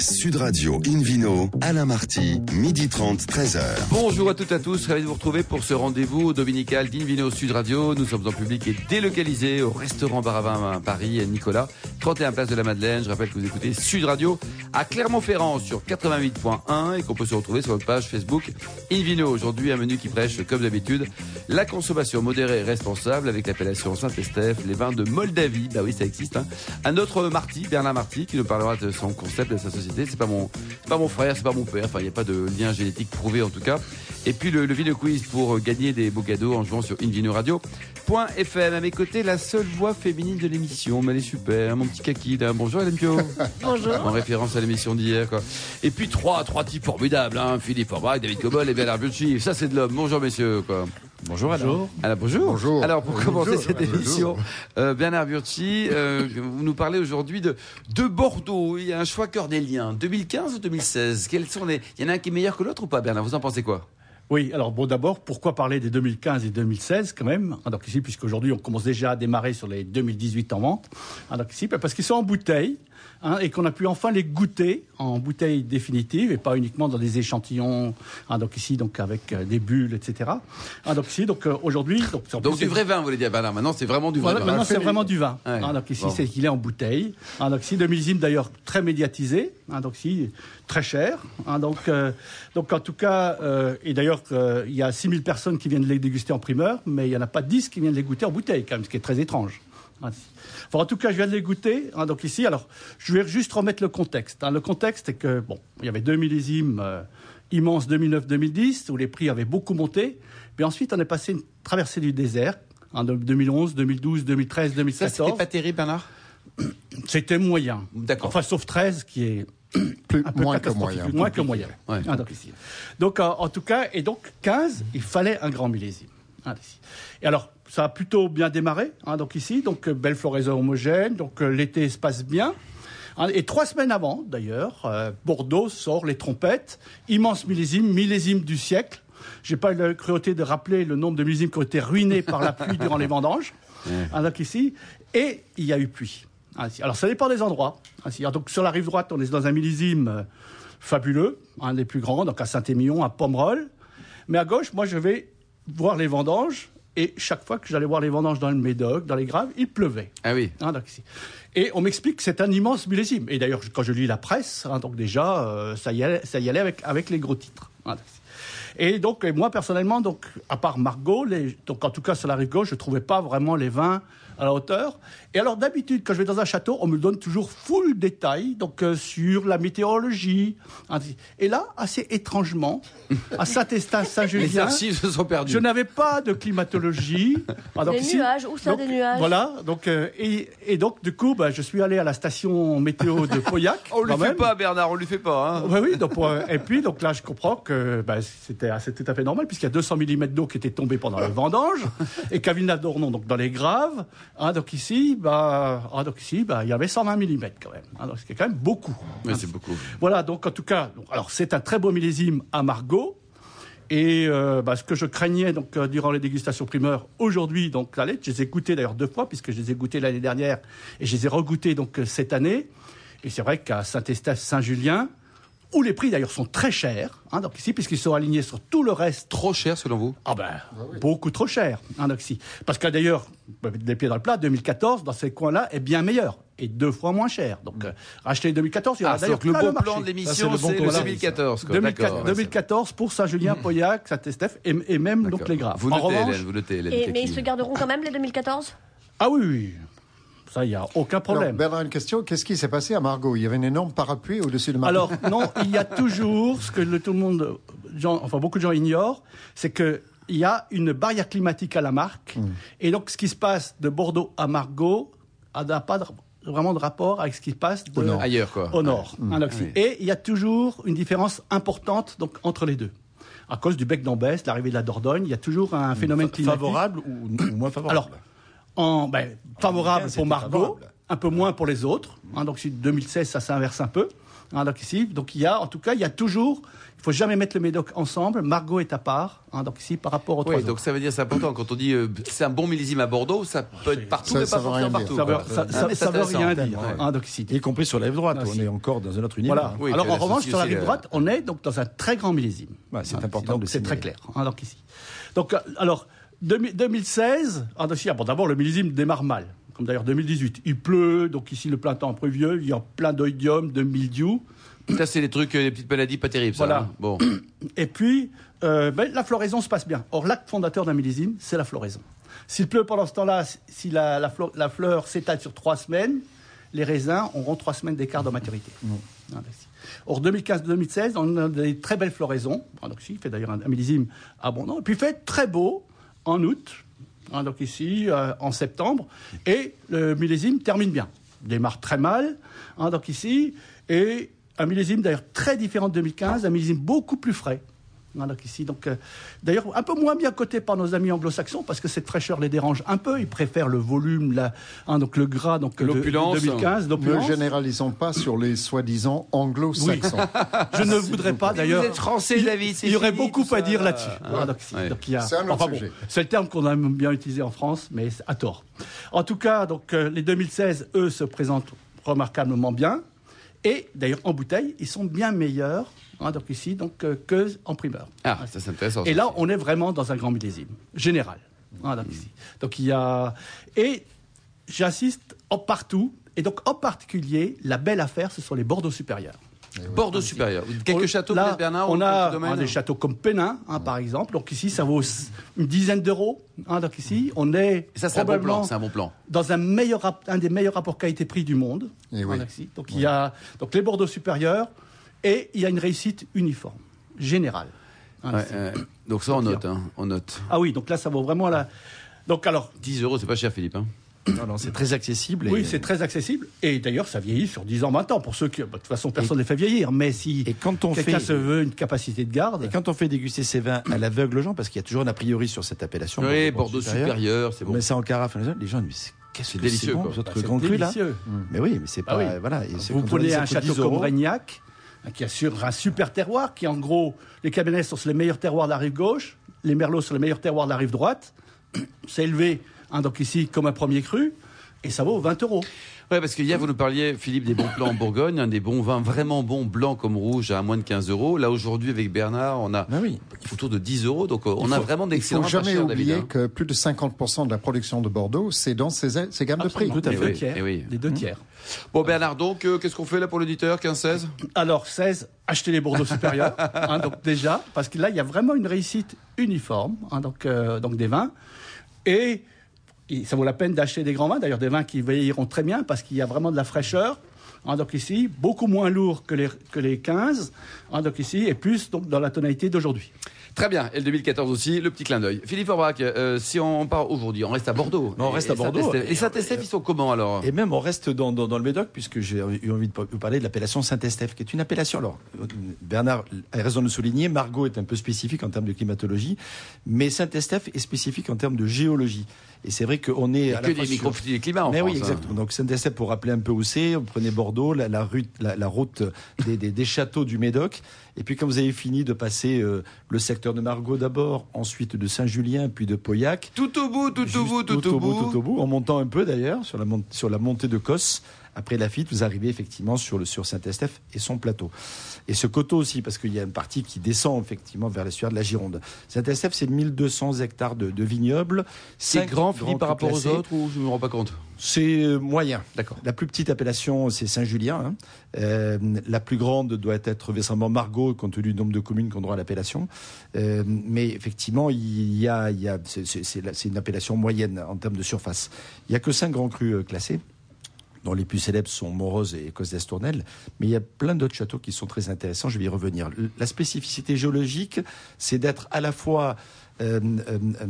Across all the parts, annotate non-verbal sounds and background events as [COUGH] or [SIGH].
Sud Radio Invino, Alain Marty, midi 30, 13h. Bonjour à toutes et à tous, ravi de vous retrouver pour ce rendez-vous dominical d'Invino Sud Radio. Nous sommes en public et délocalisés au restaurant Baravin Paris, Nicolas, 31 place de la Madeleine. Je rappelle que vous écoutez Sud Radio à Clermont-Ferrand sur 88.1 et qu'on peut se retrouver sur votre page Facebook Invino. Aujourd'hui, un menu qui prêche, comme d'habitude, la consommation modérée et responsable avec l'appellation Saint-Estèphe, les vins de Moldavie. Bah oui, ça existe. Hein. Un autre Marty, Bernard Marty, qui nous parlera de son concept, de sa société. C'est pas mon, c'est pas mon frère, c'est pas mon père. Enfin, il n'y a pas de lien génétique prouvé en tout cas. Et puis le, le vidéo quiz pour gagner des beaux cadeaux en jouant sur invinoradio.fm. À mes côtés, la seule voix féminine de l'émission. Mais elle est super, mon petit kaki. Là. Bonjour Hélène Pio. Bonjour. En référence à l'émission d'hier, quoi. Et puis trois, trois types formidables, hein. Philippe Forbach, David Cobol et Bernard Bucci. Ça, c'est de l'homme. Bonjour messieurs, quoi. Bonjour Alain. Alors, bonjour. Bonjour. Alors, pour commencer Bonjour. cette émission, euh, Bernard Burti, euh, vous nous parlez aujourd'hui de, de Bordeaux. Il y a un choix cornélien. 2015 ou 2016 Quels sont les... Il y en a un qui est meilleur que l'autre ou pas, Bernard? Vous en pensez quoi? Oui, alors bon, d'abord, pourquoi parler des 2015 et 2016 quand même? Donc ici, puisqu'aujourd'hui, on commence déjà à démarrer sur les 2018 en vente. Donc ici, parce qu'ils sont en bouteille hein, et qu'on a pu enfin les goûter en bouteille définitive et pas uniquement dans des échantillons. Ah, donc ici, donc avec euh, des bulles, etc. Ah, donc ici, donc euh, aujourd'hui, donc, Donc du vrai vin, vous voulez dire, Bernard Maintenant, c'est vraiment du vrai Voilà, vin. maintenant, c'est vraiment du vin. Ouais. Hein, donc ici, Bon. c'est qu'il est en bouteille. Hein, donc ici, de millésime d'ailleurs très médiatisé. Hein, donc ici, très cher. Hein, donc, euh, donc en tout cas, euh, et d'ailleurs, il y a 6000 personnes qui viennent les déguster en primeur, mais il n'y en a pas 10 qui viennent les goûter en bouteille, quand même, ce qui est très étrange. Enfin, en tout cas, je viens de les goûter. hein, donc ici, alors, je vais juste remettre le contexte. hein. Le contexte est que, bon, il y avait deux millésimes euh, immenses 2009-2010, où les prix avaient beaucoup monté. Puis ensuite, on est passé une traversée du désert, en 2011, 2012, 2013, Ça, 2014. c'était pas terrible, Bernard? [CLEARS THROAT] C'était moyen. D'accord. Enfin, sauf 13, qui est [CLEARS THROAT] Plus, un peu moins que moyen. Moins que moyen. Ouais. Ah, donc, euh, en tout cas, et donc 15, il fallait un grand millésime. Et alors, ça a plutôt bien démarré, hein, donc ici, donc euh, belle floraison homogène, donc euh, l'été se passe bien. Hein, Et trois semaines avant, d'ailleurs, euh, Bordeaux sort les trompettes, immense millésime, millésime du siècle. J'ai pas eu la cruauté de rappeler le nombre de millésimes qui ont été ruinés par la pluie durant les vendanges. [LAUGHS] Ah, donc ici, et il y a eu pluie. Alors ça dépend des endroits. Donc sur la rive droite, on est dans un millésime fabuleux, un des plus grands, donc à Saint-Émilion, à Pomerol. Mais à gauche, moi, je vais voir les vendanges. Et chaque fois que j'allais voir les vendanges dans le Médoc, dans les Graves, il pleuvait. Ah oui. Hein, donc. Et on m'explique que c'est un immense millésime. Et d'ailleurs, quand je lis la presse, hein, donc déjà, euh, ça y allait, ça y allait avec, avec les gros titres. Hein, et donc, et moi, personnellement, donc, à part Margot, les, donc, en tout cas, sur la rive gauche, je ne trouvais pas vraiment les vins à la hauteur. Et alors, d'habitude, quand je vais dans un château, on me donne toujours full détail, donc, euh, sur la météorologie. hein, et là, assez étrangement, à Saint-Estin, [LAUGHS] Les Saint-Julien, archives se sont perdues. je n'avais pas de climatologie. Ah, donc Des nuages, où ça, donc, des nuages? Voilà, donc, euh, et, et donc, du coup, bah, je suis allé à la station météo de Pauillac. [LAUGHS] On lui quand fait même. pas, Bernard, on lui fait pas. Hein. Oui, oui, donc, pour, euh, et puis, donc là, je comprends que bah, c'était tout à fait normal, puisqu'il y a 200 mm d'eau qui était tombée pendant le vendange, et qu'à Villeneuve-d'Ornon, donc dans les graves, hein, donc ici, bah, ah, donc ici, bah, il y avait 120 mm quand même. Hein, donc, ce qui est quand même beaucoup. Hein. c'est beaucoup. Voilà, donc en tout cas, donc, alors c'est un très beau millésime à Margot. Et euh, bah, ce que je craignais donc euh, durant les dégustations primeurs aujourd'hui, donc la lettre, je les ai goûtés d'ailleurs deux fois puisque je les ai goûtés l'année dernière et je les ai regoûtés donc euh, cette année. Et c'est vrai qu'à Saint-Estèphe, Saint-Julien, où les prix d'ailleurs sont très chers, hein, donc ici puisqu'ils sont alignés sur tout le reste Trop cher selon vous? Ah ben, beaucoup trop cher, hein, donc si. Parce que d'ailleurs, les pieds dans le plat, 2014, dans ces coins-là, est bien meilleur et deux fois moins cher. Donc, euh, acheter 2014, il y aura Ah, d'ailleurs le bon plan de l'émission, le c'est bon le plan. 2014. quoi. 2004 D'accord. 2014 pour Saint-Julien, Pauillac, Saint-Estèphe et, et même donc les Graves. Vous en notez, revanche, Hélène, vous notez, Hélène Et, mais ils se garderont quand même les 2014 ah oui, oui, ça, il n'y a aucun Alors, problème. Bernard, une question. Qu'est-ce qui s'est passé à Margot? Il y avait une énorme parapluie au-dessus de Margot. Alors [LAUGHS] non, il y a toujours ce que le- tout le monde, gens- enfin beaucoup de gens ignorent, c'est que il y a une barrière climatique à la marque, et donc ce qui se passe de Bordeaux à Margaux ah, n'a pas de- vraiment de rapport avec ce qui se passe de, nord. Ailleurs, quoi. au nord. hein, Oui. Et il y a toujours une différence importante donc, entre les deux. À cause du bec d'Ambès, l'arrivée de la Dordogne, il y a toujours un phénomène climatique. Favorable ou, ou moins favorable Alors, en, ben, favorable pour Margot, favorable. un peu moins pour les autres. hein, donc, si 2016, ça s'inverse un peu. Hein, donc ici, donc il y a, en tout cas, il y a toujours, il faut jamais mettre le Médoc ensemble. Margot est à part. Hein, donc ici, par rapport aux trois Oui, autres. donc ça veut dire c'est important quand on dit euh, c'est un bon millésime à Bordeaux, ça peut être partout, Ça- mais ça pas veut forcément partout. Ça veut, ça, Ah, ça- ça veut rien dire. Ouais. hein, donc ici. Y compris sur la rive droite, Ah, on si. est encore dans un autre univers. Voilà. Oui, Alors en revanche, sur la rive euh, droite, on est donc dans un très grand millésime. Ouais, c'est Hein, important donc de le C'est très clair. hein, donc ici. Donc euh, alors 2000 2016, ah, ah, bon, d'abord le millésime démarre mal, comme d'ailleurs 2018. Il pleut, donc ici le printemps pluvieux, il y a plein d'oïdium, de mildiou. Ça, c'est les trucs, euh, les petites maladies pas terribles. ça, hein. Bon. Et puis, euh, ben, la floraison se passe bien. Or, l'acte fondateur d'un millésime, c'est la floraison. S'il pleut pendant ce temps-là, si la, la flo- la fleur s'étale sur trois semaines, les raisins auront trois semaines d'écart de maturité. Si. Or, 2015-2016, on a des très belles floraisons. Il fait d'ailleurs un, un millésime abondant. Et puis, il fait très beau en août, hein, donc ici, euh, en septembre. Et le millésime termine bien. Démarre très mal, hein, donc ici. Et un millésime d'ailleurs très différent de 2015, un millésime beaucoup plus frais. Donc ici, donc euh, d'ailleurs un peu moins bien coté par nos amis anglo-saxons parce que cette fraîcheur les dérange un peu. Ils préfèrent le volume, la, hein, donc le gras, donc de- de L'opulence. 2015, Ne généralisons pas sur les soi-disant anglo-saxons. [LAUGHS] Je ne voudrais pas d'ailleurs. Vous êtes français, il- David, c'est Il y aurait fini, beaucoup à dire là-dessus. Ah, Voilà, donc, ouais. donc il y a- C'est un autre enfin bon, sujet. c'est le terme qu'on aime bien utiliser en France, mais à tort. En tout cas, donc euh, les 2016, eux, se présentent remarquablement bien. Et d'ailleurs, en bouteille, ils sont bien meilleurs, hein, donc ici, donc, euh, que en primeur. Ah, ça c'est intéressant. Et là, on est vraiment dans un grand millésime général. Hein, donc, ici. donc il y a et j'insiste en partout et donc en particulier la belle affaire, ce sont les Bordeaux supérieurs. Bordeaux supérieur. Quelques châteaux, là, Bernard On a hein, des châteaux comme Pénin, hein, par exemple. Donc ici, ça vaut une dizaine d'euros. hein, donc ici, on est Et ça, c'est un bon plan. un bon plan. dans un, meilleur, un des meilleurs rapports qualité-prix du monde. Eh hein, oui. donc il y a donc les Bordeaux supérieurs et il y a une réussite uniforme, générale. Ouais, euh, donc ça, on note. hein, on note. Ah oui, donc là, ça vaut vraiment la. Donc alors, 10 euros, c'est pas cher, Philippe. Non, non, c'est très accessible. et- oui, c'est très accessible. Et d'ailleurs, ça vieillit sur 10 ans, 20 ans. Pour ceux qui. bah, de toute façon, personne ne les fait vieillir. Mais si Et quand on quelqu'un fait- se veut une capacité de garde. Et quand on fait déguster ces vins à l'aveugle aux gens, parce qu'il y a toujours un a priori sur cette appellation. Oui, Bordeaux supérieur, c'est On bon. met ça en carafe, les gens disent qu'est-ce C'est que délicieux, c'est bon, quoi. votre Bah, c'est grand cru là délicieux. Mais oui, mais c'est Ah pas oui. voilà. et c'est Vous prenez un château 10 comme. Bragnac, hein, qui assure un super terroir, qui en gros, les cabernets sont sur les meilleurs terroirs de la rive gauche, les merlots sur les meilleurs terroirs de la rive droite. C'est élevé, hein, donc ici, comme un premier cru, et ça vaut 20 euros. Ouais, parce qu'hier, vous nous parliez, Philippe, des bons plans en Bourgogne, hein, des bons vins vraiment bons, blancs comme rouges, à moins de 15 euros. Là, aujourd'hui, avec Bernard, on a Ah oui. autour de 10 euros. Donc, euh, on a vraiment Il d'excellents faut vins pas jamais chers, David, oublier hein. que plus de 50% de la production de Bordeaux, c'est dans ces, ces gammes de prix. Tout à les fait. deux Eh oui, tiers. eh oui. Les deux tiers. Bon, Bernard, donc, euh, qu'est-ce qu'on fait là pour l'auditeur? 15-16 Alors, 16, acheter les Bordeaux supérieurs. [LAUGHS] hein, donc déjà, parce que là, il y a vraiment une réussite uniforme, hein, donc, euh, donc des vins. Et, et ça vaut la peine d'acheter des grands vins, d'ailleurs des vins qui vieilliront très bien, parce qu'il y a vraiment de la fraîcheur. hein, donc ici, beaucoup moins lourd que les, que les 15, hein, donc ici, et plus donc, dans la tonalité d'aujourd'hui. Très bien, et le 2014 aussi, le petit clin d'œil. Philippe Aubrac, euh, si on part aujourd'hui, on reste à Bordeaux. On reste à Et Bordeaux. Saint-Estèphe. Et Saint-Estèphe, ils sont comment alors? Et même on reste dans, dans, dans le Médoc, puisque j'ai eu envie de vous parler de l'appellation Saint-Estèphe, qui est une appellation. Alors, Bernard a raison de le souligner, Margot est un peu spécifique en termes de climatologie, mais Saint-Estèphe est spécifique en termes de géologie. Et c'est vrai qu'on est a à que la des micro climats en Mais France. oui, hein. exactement. Donc Saint-Estèphe, pour rappeler un peu où c'est, vous prenez Bordeaux, la, la, rue, la, la route des, des, des châteaux du Médoc. Et puis quand vous avez fini de passer euh, le secteur de Margot d'abord, ensuite de Saint-Julien, puis de Pauillac, Tout au bout, tout au bout, tout, au bout. tout au bout, en montant un peu d'ailleurs sur la, mont- sur la montée de Cosse. Après Lafitte, vous arrivez effectivement sur, le, sur Saint-Estèphe et son plateau. Et ce coteau aussi, parce qu'il y a une partie qui descend effectivement vers l'estuaire de la Gironde. Saint-Estèphe, c'est 1200 hectares de, de vignobles. C'est grand, Philippe, par rapport aux autres, ou je ne me rends pas compte? C'est euh, moyen. D'accord. La plus petite appellation, c'est Saint-Julien. hein. Euh, la plus grande doit être récemment Margot, compte tenu du nombre de communes qui ont droit à l'appellation. Euh, mais effectivement, il y a, il y a, c'est- une appellation moyenne en termes de surface. Il n'y a que cinq grands crus classés dont les plus célèbres sont Morose et Cos d'Estournel, mais il y a plein d'autres châteaux qui sont très intéressants, je vais y revenir. La spécificité géologique, c'est d'être à la fois euh, euh, euh,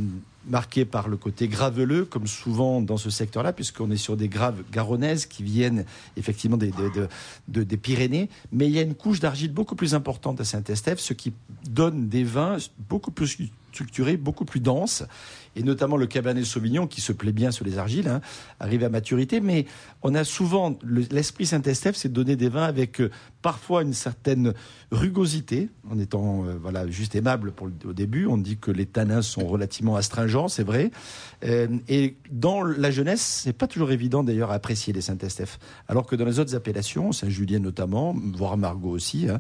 marqué par le côté graveleux, comme souvent dans ce secteur-là, puisqu'on est sur des graves garonnaises qui viennent effectivement des, de- de- de- des Pyrénées, mais il y a une couche d'argile beaucoup plus importante à Saint-Estèphe, ce qui donne des vins beaucoup plus structurés, beaucoup plus denses. Et notamment le Cabernet Sauvignon qui se plaît bien sur les argiles, hein, arrive à maturité. Mais on a souvent l'esprit Saint-Estèphe, c'est de donner des vins avec euh, parfois une certaine rugosité, en étant euh, voilà juste aimable pour le, au début. On dit que les tanins sont relativement astringents, c'est vrai. Euh, et dans la jeunesse, c'est pas toujours évident d'ailleurs à apprécier les Saint-Estèphe. Alors que dans les autres appellations, Saint-Julien notamment, voire Margaux aussi, hein,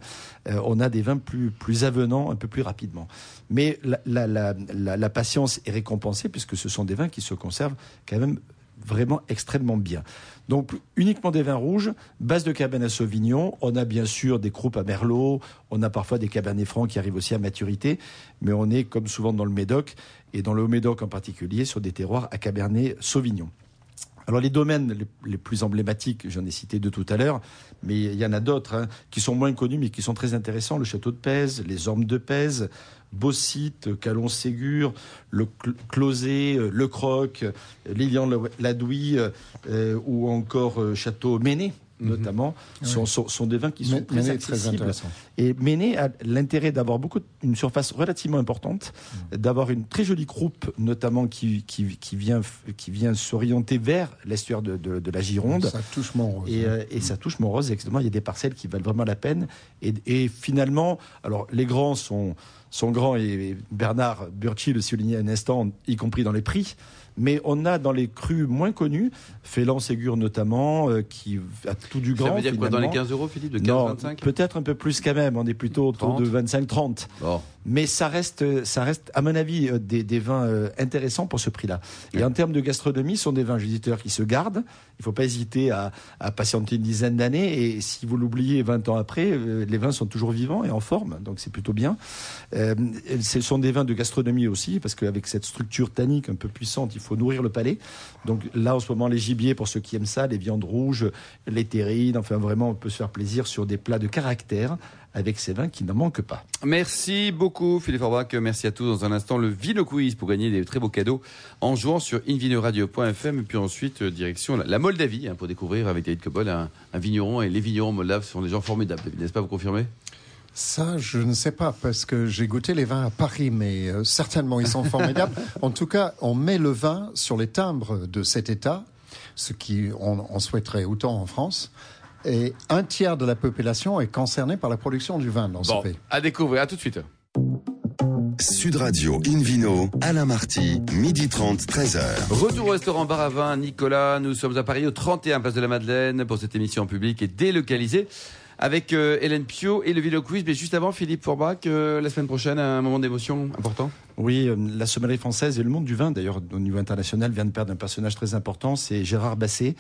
on a des vins plus, plus avenants, un peu plus rapidement. Mais la patience est récompensée puisque ce sont des vins qui se conservent quand même vraiment extrêmement bien. Donc uniquement des vins rouges, base de Cabernet Sauvignon. On a bien sûr des croupes à Merlot, on a parfois des Cabernet Francs qui arrivent aussi à maturité, mais on est comme souvent dans le Médoc et dans le Haut-Médoc en particulier sur des terroirs à Cabernet Sauvignon. Alors les domaines les, plus emblématiques, j'en ai cité deux tout à l'heure, mais il y en a d'autres hein, qui sont moins connus mais qui sont très intéressants. Le château de Pèze, les Ormes de Pèze, Bossite, Calon-Ségur, le Closet, le Croc, Lilian-Ladouis euh, ou encore euh, Château Méné notamment, mmh. sont, sont, sont, des vins qui sont très accessibles. Très et Méné a l'intérêt d'avoir beaucoup une surface relativement importante, mmh. d'avoir une très jolie croupe, notamment qui, qui, qui vient, qui vient s'orienter vers l'estuaire de, de, de, la Gironde. Ça touche Montrose. Et, euh, et ça touche Montrose, exactement. Il y a des parcelles qui valent vraiment la peine. Et, et finalement, alors les grands sont sont grands et Bernard Burchi le soulignait un instant, y compris dans les prix. Mais on a dans les crus moins connus, Félan Ségur notamment, euh, qui a tout du grand. Ça veut dire quoi dans les 15 euros, Philippe, de 15-25 Peut-être un peu plus quand même. On est plutôt autour 30. de 25-30. Bon. Mais ça reste, ça reste, à mon avis, euh, des, des vins euh, intéressants pour ce prix-là. Et en termes de gastronomie, ce sont des vins visiteurs qui se gardent. Il ne faut pas hésiter à, à, patienter une dizaine d'années. Et si vous l'oubliez 20 ans après, euh, les vins sont toujours vivants et en forme. Donc c'est plutôt bien. Ce sont des vins de gastronomie aussi, parce qu'avec cette structure tannique un peu puissante, il faut nourrir le palais. Donc là, en ce moment, les gibiers, pour ceux qui aiment ça, les viandes rouges, les terrines, enfin vraiment, on peut se faire plaisir sur des plats de caractère avec ces vins qui n'en manquent pas. Merci beaucoup Philippe Forbach, merci à tous. Dans un instant, le Vino Quiz pour gagner des très beaux cadeaux en jouant sur invinoradio.fm puis ensuite euh, direction la Moldavie hein, pour découvrir avec David Cobol un, un, vigneron et les vignerons moldaves sont des gens formidables, n'est-ce pas, vous confirmez? Ça, je ne sais pas, parce que j'ai goûté les vins à Paris, mais euh, certainement ils sont [LAUGHS] formidables. en tout cas, on met le vin sur les timbres de cet État, ce qui on, on souhaiterait autant en France et un tiers de la population est concernée par la production du vin dans bon, ce pays. À découvrir, à tout de suite. Sud Radio Invino, Alain Marty, midi 30, 13h. Retour au restaurant Bar à Vin, Nicolas. Nous sommes à Paris, au 31 Place de la Madeleine, pour cette émission en public et délocalisée. Avec euh, Hélène Pio et le Vino Quiz. Mais juste avant, Philippe Forbach, euh, la semaine prochaine, un moment d'émotion important Oui, euh, la sommellerie française et le monde du vin, d'ailleurs, au niveau international, vient de perdre un personnage très important. C'est Gérard Basset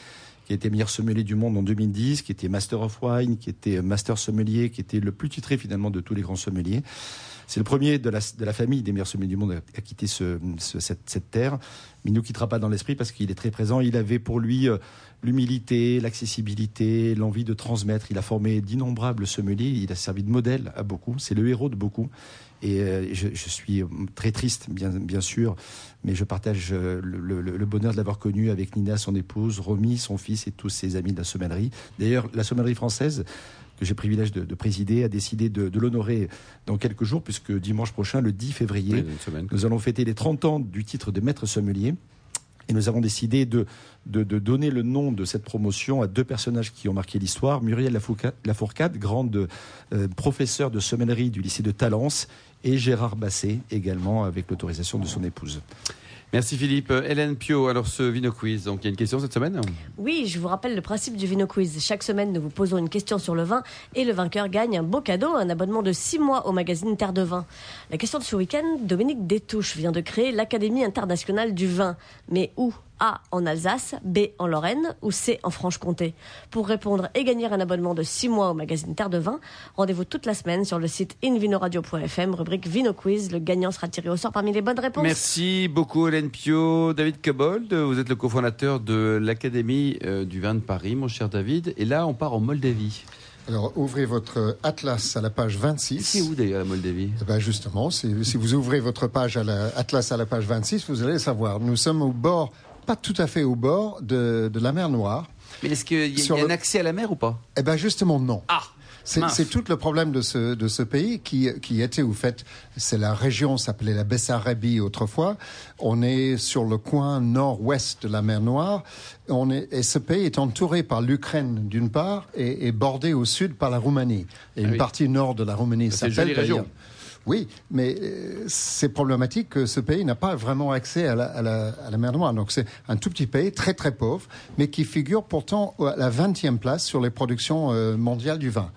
qui était meilleur sommelier du monde en 2010, qui était Master of Wine, qui était Master Sommelier, qui était le plus titré finalement de tous les grands sommeliers. C'est le premier de la, de la, famille des meilleurs sommeliers du monde à, quitter ce, ce, cette, terre. Mais il ne nous quittera pas dans l'esprit parce qu'il est très présent. Il avait pour lui euh, l'humilité, l'accessibilité, l'envie de transmettre. Il a formé d'innombrables sommeliers. Il a servi de modèle à beaucoup. C'est le héros de beaucoup. Et euh, je, je, suis très triste, bien, bien sûr, mais je partage le, le, le bonheur de l'avoir connu avec Nina, son épouse, Romy, son fils et tous ses amis de la sommellerie. D'ailleurs, la sommellerie française que j'ai privilège de, de, présider, a décidé de, de l'honorer dans quelques jours, puisque dimanche prochain, le 10 février, oui, nous allons fêter les 30 ans du titre de maître sommelier. Et nous avons décidé de, donner le nom de cette promotion à deux personnages qui ont marqué l'histoire. Muriel Lafourcade, grande euh, professeure de sommellerie du lycée de Talence, et Gérard Basset, également avec l'autorisation de son épouse. Merci Philippe. Hélène Pio, alors ce Vino Quiz, donc il y a une question cette semaine? Oui, je vous rappelle le principe du Vino Quiz. Chaque semaine, nous vous posons une question sur le vin et le vainqueur gagne un beau cadeau, un abonnement de 6 mois au magazine Terre de Vin. La question de ce week-end, Dominique Détouche vient de créer l'Académie internationale du vin. Mais où? A en Alsace, B en Lorraine ou C en Franche-Comté Pour répondre et gagner un abonnement de 6 mois au magazine Terre de Vin, rendez-vous toute la semaine sur le site invinoradio.fm, rubrique Vino Quiz. Le gagnant sera tiré au sort parmi les bonnes réponses. Merci beaucoup Hélène Pio. David Cobold, vous êtes le cofondateur de l'Académie euh, du vin de Paris, mon cher David. Et là, on part en Moldavie. Alors, ouvrez votre atlas à la page 26. C'est où d'ailleurs la Moldavie? Eh ben Justement, si vous ouvrez votre page à la, atlas à la page 26, vous allez savoir. Nous sommes au bord pas tout à fait au bord de, de la mer Noire. Mais est-ce qu'il y, y, a le... un accès à la mer ou pas? Eh bien justement non. Ah C'est tout le problème de ce, de ce pays qui, qui était, au fait, c'est la région s'appelait la Bessarabie autrefois. On est sur le coin nord-ouest de la mer Noire. On est, et ce pays est entouré par l'Ukraine d'une part et, et bordé au sud par la Roumanie. Et une oui. partie nord de la Roumanie C'est une s'appelle oui, mais euh, c'est problématique que ce pays n'a pas vraiment accès à la, à la- à la mer Noire. Donc c'est un tout petit pays très très pauvre, mais qui figure pourtant à la 20e place sur les productions euh, mondiales du vin.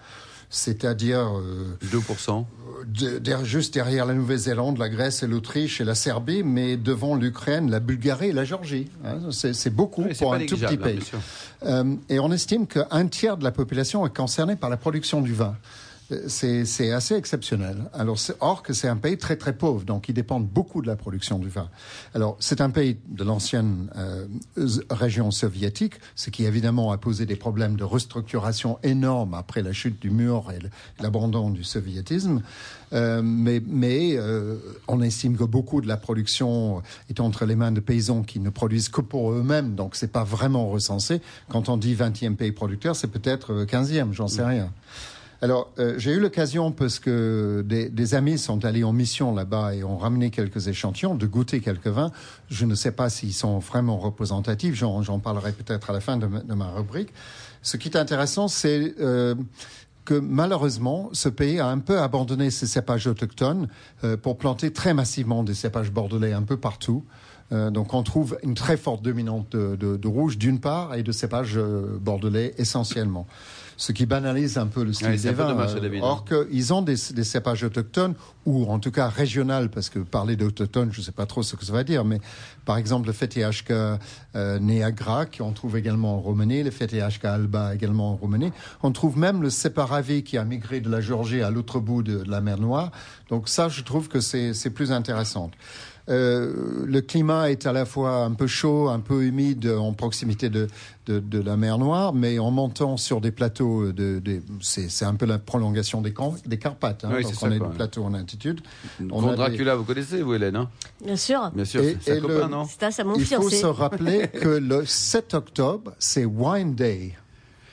C'est-à-dire euh, 2%. de- der- juste derrière la Nouvelle-Zélande, la Grèce et l'Autriche et la Serbie, mais devant l'Ukraine, la Bulgarie et la Géorgie. hein. C'est beaucoup Oui, pour un tout petit hein, pays. Euh, et on estime qu'un tiers de la population est concernée par la production du vin. Euh, C'est assez exceptionnel. Alors, or que c'est un pays très très pauvre, donc ils dépendent beaucoup de la production du vin. Alors, c'est un pays de l'ancienne euh, région soviétique, ce qui évidemment a posé des problèmes de restructuration énormes après la chute du mur et l'abandon du soviétisme. Euh, mais mais euh, on estime que beaucoup de la production est entre les mains de paysans qui ne produisent que pour eux-mêmes, donc c'est pas vraiment recensé. Quand on dit 20e pays producteur, c'est peut-être euh, 15e, j'en sais rien. Alors, euh, j'ai eu l'occasion, parce que des, des amis sont allés en mission là-bas et ont ramené quelques échantillons, de goûter quelques vins. Je ne sais pas s'ils sont vraiment représentatifs, j'en parlerai peut-être à la fin de ma, de ma rubrique. Ce qui est intéressant, c'est euh, que malheureusement, ce pays a un peu abandonné ses cépages autochtones euh, pour planter très massivement des cépages bordelais un peu partout. Euh, donc on trouve une très forte dominante de, de- de rouge d'une part et de cépages euh, bordelais essentiellement. Ce qui banalise un peu le style Ouais, des vins. dommage, euh, David. or qu'ils ont des, des cépages autochtones ou en tout cas régionales, parce que parler d'autochtone, je ne sais pas trop ce que ça va dire, mais par exemple le FTHK euh, Neagra, qu'on trouve également en Roumanie, le FTHK Alba également en Roumanie. On trouve même le Separavi qui a migré de la Géorgie à l'autre bout de, de la mer Noire. Donc ça, je trouve que c'est plus intéressant. Euh, le climat est à la fois un peu chaud, un peu humide en proximité de, de, de la mer Noire, mais en montant sur des plateaux, de, de, c'est c'est un peu la prolongation des, des Carpates. Hein, Oui, donc c'est on ça, est quoi. plateaux en altitude. On des- Dracula, vous connaissez, vous, Hélène hein? Bien sûr. Bien sûr, Et- c'est c'est un et copain, le- non? C'est à mon Il faut se rappeler que le 7 octobre, c'est Wine Day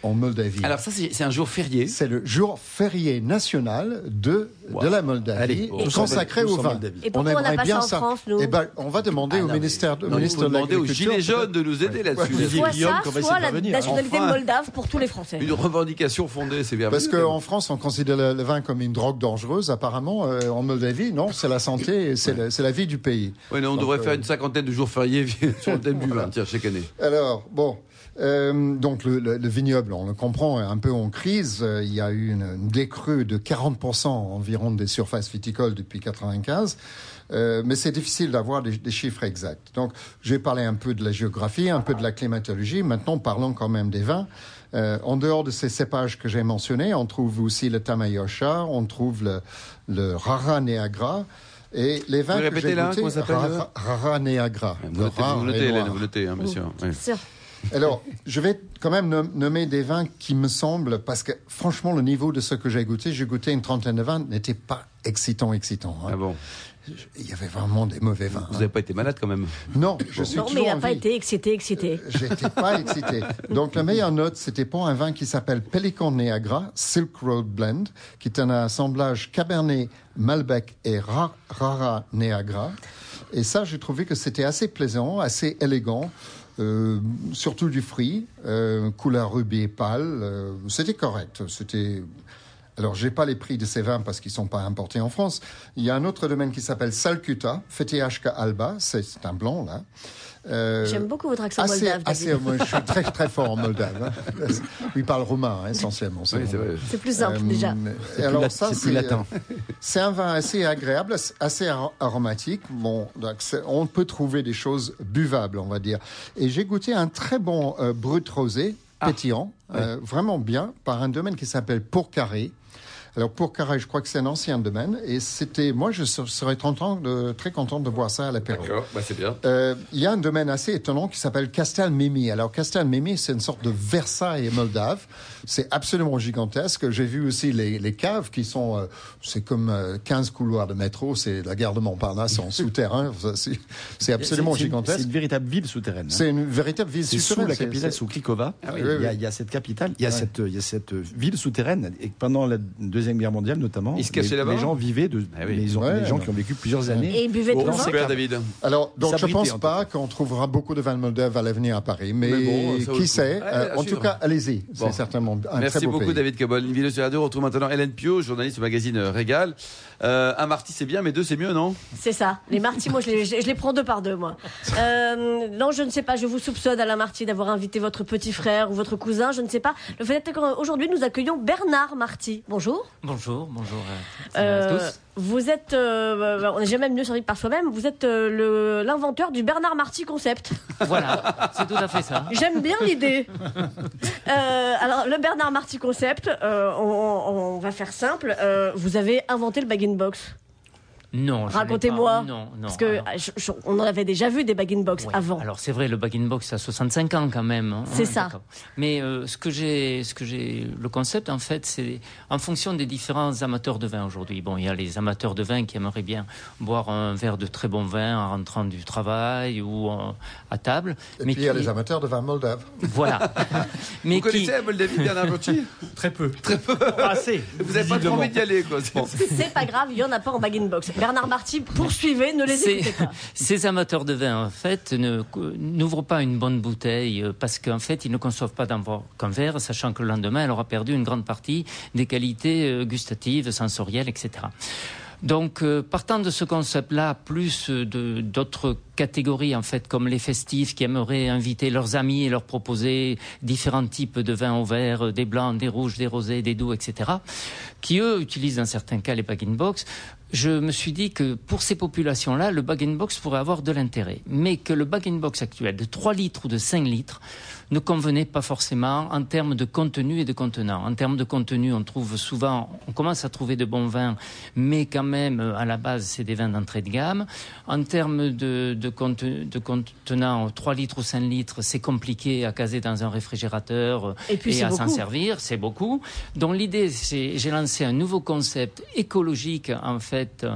en Moldavie. Alors ça, c'est un jour férié. c'est le jour férié national de, Wow. de la Moldavie, Allez, tous consacré au vin. Moldavie. Et pourquoi on n'a pas ça en France, nous Eh ben, on va demander Ah, au non, ministère, au Non, il ministre faut de demander aux l'Agriculture. gilets jaunes de nous aider là-dessus. Soit ça, soit la nationalité Enfin. moldave pour tous les Français. Une revendication fondée, c'est bien. Parce qu'en France, on considère le, vin comme une drogue dangereuse. Apparemment, euh, en Moldavie, non, c'est la santé c'est la, c'est la vie du pays. Oui, on Donc, devrait euh, faire une cinquantaine de jours fériés [LAUGHS] sur le thème du vin, tiens, chaque année. Alors, bon. Euh, donc le, le- le vignoble, on le comprend, est un peu en crise. Euh, Il y a eu une, une décrue de 40% environ des surfaces viticoles depuis 95. Euh, mais c'est difficile d'avoir des, des chiffres exacts. Donc, j'ai parlé un peu de la géographie, un peu de la climatologie. Maintenant, parlons quand même des vins. Euh, en dehors de ces cépages que j'ai mentionnés, on trouve aussi le Tamayosha, on trouve le, le Rara Neagra. Et les vins Vous que répétez j'ai là, goûtés, s'appelle, Rara, Rara Neagra. Vous Le notez, vous notez, et Hélène, noir. vous notez, hein, bien sûr. oui. Alors, je vais quand même nom- nommer des vins qui me semblent, parce que franchement, le niveau de ce que j'ai goûté, j'ai goûté une trentaine de vins, n'était pas excitant, excitant. hein. Ah bon? Il y avait vraiment des mauvais vins. Vous hein. n'avez pas été malade quand même? Non, je suis Non, mais il n'a pas vie. été excité, excité. J'étais pas excité. Donc, la meilleure note, c'était pour un vin qui s'appelle Pelican Niagara, Silk Road Blend, qui est un assemblage Cabernet, Malbec et Ra- Rara Niagara. Et ça, j'ai trouvé que c'était assez plaisant, assez élégant. Euh, surtout du fruit, euh, couleur rubis pâle. euh, c'était correct. C'était. Alors, j'ai pas les prix de ces vins parce qu'ils sont pas importés en France. Il y a un autre domaine qui s'appelle Salcuta, FTHK Alba, c'est un blanc là. Euh, J'aime beaucoup votre accent assez, moldave, assez, je suis très très fort en [LAUGHS] moldave. hein. Il parle roumain hein, essentiellement. C'est plus simple, Euh, déjà. et alors lat- ça, c'est plus latin. euh, C'est un vin assez agréable, assez ar- aromatique. Bon, donc on peut trouver des choses buvables, on va dire. Et j'ai goûté un très bon euh, brut rosé, Ah. pétillant, euh, vraiment bien, par un domaine qui s'appelle Pourcarré. Alors pour Carré, je crois que c'est un ancien domaine. Et c'était, moi, je ser- serais content de, très content de boire ça à l'apéro. D'accord, bah, c'est bien. Euh, Il y a un domaine assez étonnant qui s'appelle Castelmimi. Alors Castelmimi, c'est une sorte de Versailles moldave. C'est absolument gigantesque. J'ai vu aussi les, les caves qui sont, euh, c'est comme euh, 15 couloirs de métro. C'est la gare de Montparnasse en [LAUGHS] souterrain. C'est c'est absolument C'est- c'est une- gigantesque. C'est une véritable ville souterraine. hein. C'est une véritable ville C'est sous souterraine. la C'est- capitale, c'est- sous Krikova. oui. il, y a, Oui, oui. il y a cette capitale, il y a, Ouais. cette, il y a cette ville souterraine. Et pendant la Deuxième Guerre mondiale, notamment, Ils se cachaient les, là-bas les gens vivaient de. Ah oui. les, gens- Ouais, les gens qui ont vécu plusieurs années. Et ils buvaient vin. super, David. Alors, donc je S'abriter, pense pas qu'on trouvera beaucoup de vin moldave à l'avenir à Paris, mais, bon, qui sait Euh, En suivre. tout cas, allez-y. Bon. C'est certainement un Merci très beau beaucoup, pays. David Cabol. Une vidéo sur la radio. On retrouve maintenant Hélène Pio, journaliste au magazine euh, Régal. Euh, un Marty, c'est bien, mais deux, c'est mieux, non? C'est ça. Les Marty, moi, je les, je les prends deux par deux, moi. Euh, non, je ne sais pas. Je vous soupçonne, Alain Marty, d'avoir invité votre petit frère ou votre cousin. Je ne sais pas. Le fait est qu'aujourd'hui, nous accueillons Bernard Marty. Bonjour. Bonjour, bonjour à, à Euh, tous. vous êtes, euh, on n'est jamais mieux servi que par soi-même. Vous êtes euh, l'inventeur du Bernard Marty concept. Voilà, c'est tout à fait ça. [LAUGHS] J'aime bien l'idée. Alors, le Bernard Marty concept, on, on- va faire simple. Vous avez inventé le bag-in-box. Non, Racontez-moi. pas. Non, non. Parce que alors, je- je- on en avait déjà vu des bag-in-box ouais, avant. Alors c'est vrai, le bag-in-box a 65 ans quand même. hein, C'est ça. Mais euh, ce que j'ai, ce que j'ai, le concept en fait, c'est en fonction des différents amateurs de vin aujourd'hui. Bon, il y a les amateurs de vin qui aimeraient bien boire un verre de très bon vin en rentrant du travail ou en- à table. Et mais puis il y a qui- les amateurs de vin moldave. Voilà. [LAUGHS] mais Vous qui, connaissez la Moldavie, Bernard Botti Très peu. Très peu. Assez. Vous n'avez pas trop envie d'y aller, quoi. C'est- C'est pas grave, il y en a pas en bag-in-box. Bernard Marty, poursuivez, ne les écoutez pas. [LAUGHS] Ces amateurs de vin, en fait, n'ouvrent pas une bonne bouteille euh, parce qu'en fait, ils ne conçoivent pas qu'un verre, sachant que le lendemain, elle aura perdu une grande partie des qualités euh, gustatives, sensorielles, etc. Donc, euh, partant de ce concept-là, plus de- d'autres catégories, en fait, comme les festifs qui aimeraient inviter leurs amis et leur proposer différents types de vins au verre, des blancs, des rouges, des rosés, des doux, etc., qui, eux, utilisent dans certains cas les bag-in-box, je me suis dit que pour ces populations-là, le bag-in-box pourrait avoir de l'intérêt. Mais que le bag-in-box actuel de 3 litres ou de 5 litres ne convenait pas forcément en termes de contenu et de contenant. En termes de contenu, on trouve souvent, on commence à trouver de bons vins, mais quand même, à la base, c'est des vins d'entrée de gamme. En termes de, de, contenu- de contenant, 3 litres ou 5 litres, c'est compliqué à caser dans un réfrigérateur Et puis, à s'en servir, c'est beaucoup. Donc l'idée, c'est, j'ai lancé un nouveau concept écologique, en fait,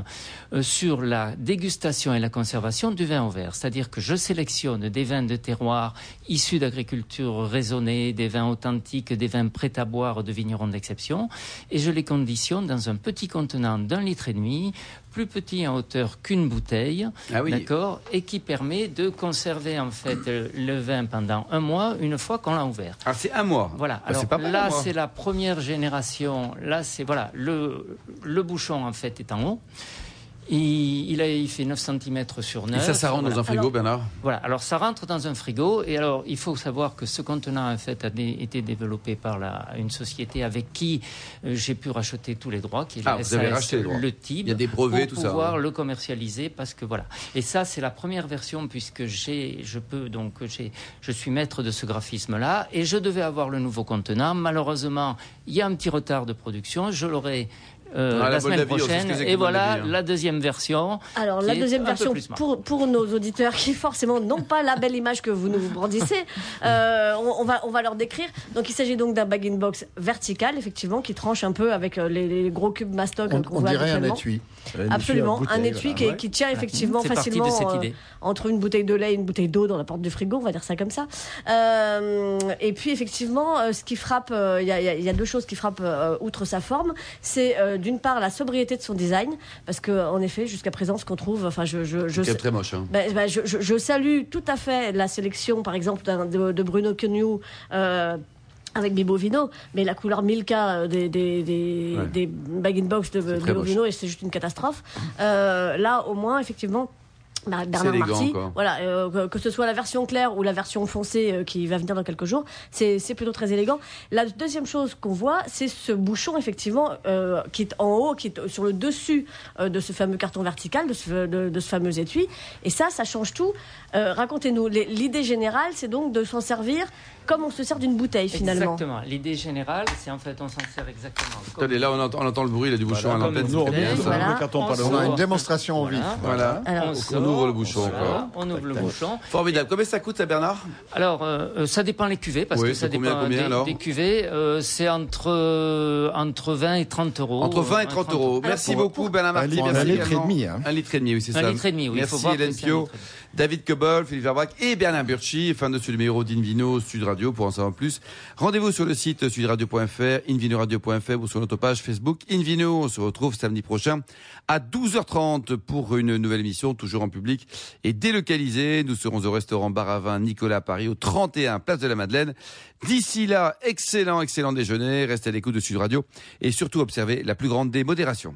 euh, sur la dégustation et la conservation du vin au verre. C'est-à-dire que je sélectionne des vins de terroir issus d'agriculture raisonnée, des vins authentiques, des vins prêts à boire de vignerons d'exception, et je les conditionne dans un petit contenant d'un litre et demi, plus petit en hauteur qu'une bouteille, Ah oui. d'accord, et qui permet de conserver en fait le vin pendant un mois une fois qu'on l'a ouvert. Ah, c'est un mois. Voilà. Bah, Alors c'est pas mal, là, c'est la première génération. Là, c'est voilà, le le bouchon en fait est en haut. Il, il, a, il fait 9 cm sur 9. Et ça, ça rentre voilà. dans un frigo, Alors- Bernard Voilà, alors ça rentre dans un frigo et alors il faut savoir que ce contenant en fait a dé- été développé par la, une société avec qui euh, j'ai pu racheter tous les droits, qui est Ah, la vous avez racheté les droits. Le Tib, Il y a des brevets, pour tout ça, pouvoir hein. le commercialiser parce que voilà. Et ça c'est la première version puisque j'ai, je peux donc j'ai, je suis maître de ce graphisme là et je devais avoir le nouveau contenant. Malheureusement, il y a un petit retard de production. Je l'aurai euh, Ah, la la semaine prochaine et voilà Moldavie, hein. la deuxième version. Alors, la deuxième version, pour, pour nos auditeurs qui forcément n'ont pas la belle image que vous nous brandissez, [LAUGHS] euh, on, on va, on va leur décrire. Donc, il s'agit donc d'un bag-in-box vertical, effectivement, qui tranche un peu avec euh, les, les gros cubes mastoc On, on dirait un habituellement. Étui. Absolument, bouteille, un étui voilà. qui, Ouais. qui tient effectivement facilement euh, entre une bouteille de lait et une bouteille d'eau dans la porte du frigo, on va dire ça comme ça. Euh, et puis effectivement, euh, ce qui frappe, euh, il y, y y a deux choses qui frappent euh, outre sa forme, c'est euh, d'une part la sobriété de son design, parce que en effet, jusqu'à présent, ce qu'on trouve, enfin, je, je, je C'est très moche. Hein. ben, ben, je, je- je salue tout à fait la sélection, par exemple, de, de Bruno Quenu. Avec Bibo Vino, mais la couleur Milka euh, des, des, des, Ouais. des bag-in-box de très Bibo moche. Vino, et c'est juste une catastrophe. Euh, là, au moins, effectivement, Bernard Marty, voilà, euh, que, ce soit la version claire ou la version foncée euh, qui va venir dans quelques jours, c'est c'est plutôt très élégant. La deuxième chose qu'on voit, c'est ce bouchon effectivement euh, qui est en haut, qui est sur le dessus de ce fameux carton vertical, de ce, de, de ce fameux étui. Et ça, ça change tout. Euh, Racontez-nous. L'idée générale, c'est donc de s'en servir comme on se sert d'une bouteille finalement. Exactement. L'idée générale, c'est en fait, on s'en sert exactement. comme- Attendez, là, on entend, on entend le bruit là, du bouchon Voilà, à l'antenne. on bien, met ça. Voilà. On On a une démonstration en Voilà. vif. Voilà. Alors, On on sort, ouvre le bouchon, quoi. On ouvre le bouchon. Formidable. Combien ça coûte, ça, Bernard? Alors, euh, euh, ça dépend les cuvées, parce Oui, que ça combien, dépend combien, des, alors des cuvées. euh, c'est entre, entre 20 et 30 euros. Entre 20 et Euh, 30 euros. Merci Alors, beaucoup, Bernard un Marty. un litre et demi, hein. Un litre et demi, oui, c'est Un ça. litre et demi, oui, il faut Merci Hélène un Pio. David Cobol, Philippe Verbrac et Bernard Burchi. Fin de ce numéro d'Invino Sud Radio pour en savoir plus. Rendez-vous sur le site sudradio.fr, invinoradio.fr ou sur notre page Facebook Invino. On se retrouve samedi prochain à 12h30 pour une nouvelle émission, toujours en public et délocalisée. Nous serons au restaurant Bar à Vin Nicolas Paris, au 31 Place de la Madeleine. D'ici là, excellent, excellent déjeuner. Restez à l'écoute de Sud Radio et surtout observez la plus grande des modérations.